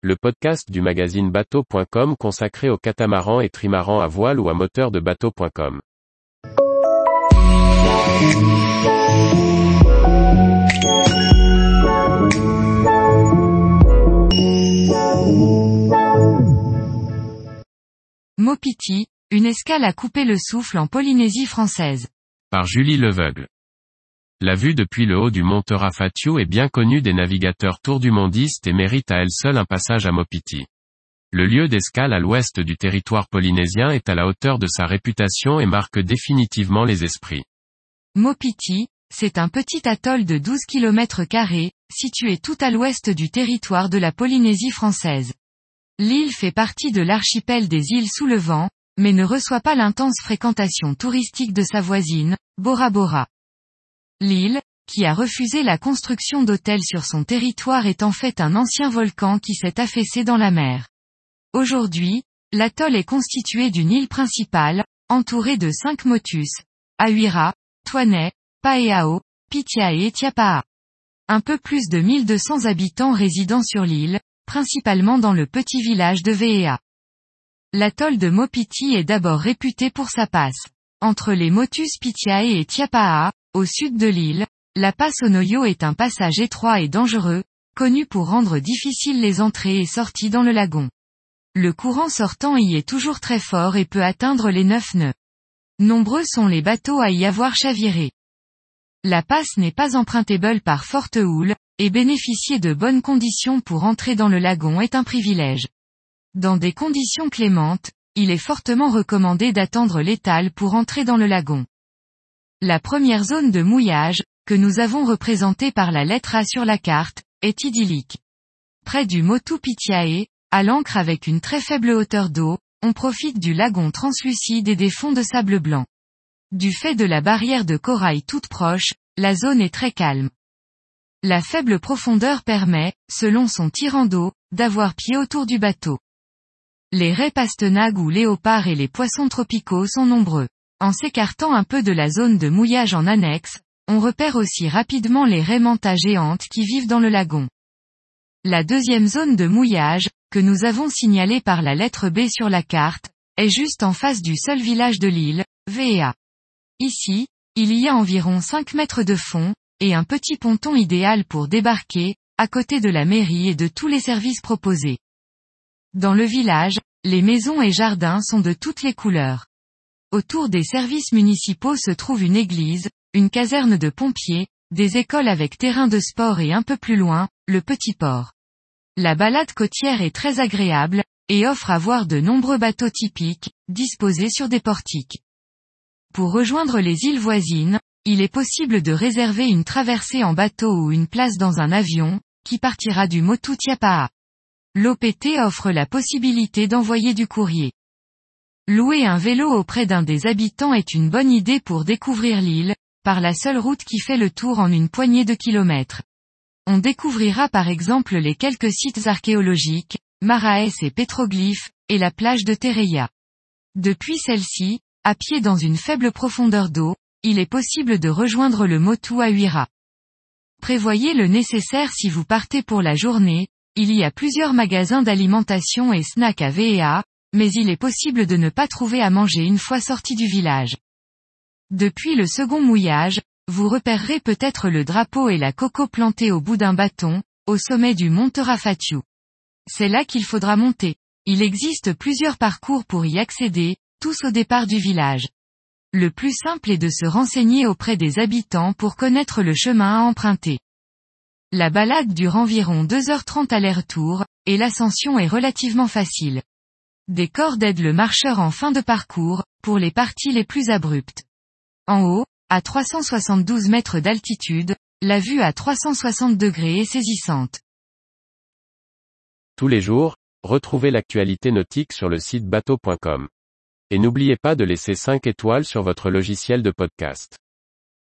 le podcast du magazine bateau.com consacré aux catamarans et trimarans à voile ou à moteur de bateau.com. Mopiti, une escale à couper le souffle en Polynésie française. Par Julie Leveugle. La vue depuis le haut du mont Terafatio est bien connue des navigateurs tour du mondiste et mérite à elle seule un passage à Mopiti. Le lieu d'escale à l'ouest du territoire polynésien est à la hauteur de sa réputation et marque définitivement les esprits. Mopiti, c'est un petit atoll de 12 km situé tout à l'ouest du territoire de la Polynésie française. L'île fait partie de l'archipel des îles sous le vent, mais ne reçoit pas l'intense fréquentation touristique de sa voisine, Bora Bora. L'île, qui a refusé la construction d'hôtels sur son territoire est en fait un ancien volcan qui s'est affaissé dans la mer. Aujourd'hui, l'atoll est constitué d'une île principale, entourée de cinq motus, Ahuira, Toinet, Paeao, Pitiae et Tiapaa. Un peu plus de 1200 habitants résidant sur l'île, principalement dans le petit village de Vea. L'atoll de Mopiti est d'abord réputé pour sa passe. Entre les motus Pitiae et Tiapaa, au sud de l'île, la passe Onoyo est un passage étroit et dangereux, connu pour rendre difficiles les entrées et sorties dans le lagon. Le courant sortant y est toujours très fort et peut atteindre les 9 nœuds. Nombreux sont les bateaux à y avoir chaviré. La passe n'est pas empruntable par forte houle, et bénéficier de bonnes conditions pour entrer dans le lagon est un privilège. Dans des conditions clémentes, il est fortement recommandé d'attendre l'étal pour entrer dans le lagon. La première zone de mouillage, que nous avons représentée par la lettre A sur la carte, est idyllique. Près du Motu Pitiae, à l'ancre avec une très faible hauteur d'eau, on profite du lagon translucide et des fonds de sable blanc. Du fait de la barrière de corail toute proche, la zone est très calme. La faible profondeur permet, selon son tirant d'eau, d'avoir pied autour du bateau. Les raies pastenagues ou léopards et les poissons tropicaux sont nombreux. En s'écartant un peu de la zone de mouillage en annexe, on repère aussi rapidement les raies manta géantes qui vivent dans le lagon. La deuxième zone de mouillage, que nous avons signalée par la lettre B sur la carte, est juste en face du seul village de l'île, Vea. Ici, il y a environ 5 mètres de fond, et un petit ponton idéal pour débarquer, à côté de la mairie et de tous les services proposés. Dans le village, les maisons et jardins sont de toutes les couleurs. Autour des services municipaux se trouve une église, une caserne de pompiers, des écoles avec terrain de sport et un peu plus loin, le petit port. La balade côtière est très agréable, et offre à voir de nombreux bateaux typiques, disposés sur des portiques. Pour rejoindre les îles voisines, il est possible de réserver une traversée en bateau ou une place dans un avion, qui partira du Motu Tiapaa. L'OPT offre la possibilité d'envoyer du courrier. Louer un vélo auprès d'un des habitants est une bonne idée pour découvrir l'île, par la seule route qui fait le tour en une poignée de kilomètres. On découvrira par exemple les quelques sites archéologiques, Maraès et pétroglyphes, et la plage de Tereya. Depuis celle-ci, à pied dans une faible profondeur d'eau, il est possible de rejoindre le Motu à Huira. Prévoyez le nécessaire si vous partez pour la journée, il y a plusieurs magasins d'alimentation et snacks à VEA, mais il est possible de ne pas trouver à manger une fois sorti du village. Depuis le second mouillage, vous repérerez peut-être le drapeau et la coco plantés au bout d'un bâton, au sommet du mont Terafatu. C'est là qu'il faudra monter. Il existe plusieurs parcours pour y accéder, tous au départ du village. Le plus simple est de se renseigner auprès des habitants pour connaître le chemin à emprunter. La balade dure environ 2h30 aller-retour, et l'ascension est relativement facile. Des cordes aident le marcheur en fin de parcours, pour les parties les plus abruptes. En haut, à 372 mètres d'altitude, la vue à 360 degrés est saisissante. Tous les jours, retrouvez l'actualité nautique sur le site bateau.com. Et n'oubliez pas de laisser 5 étoiles sur votre logiciel de podcast.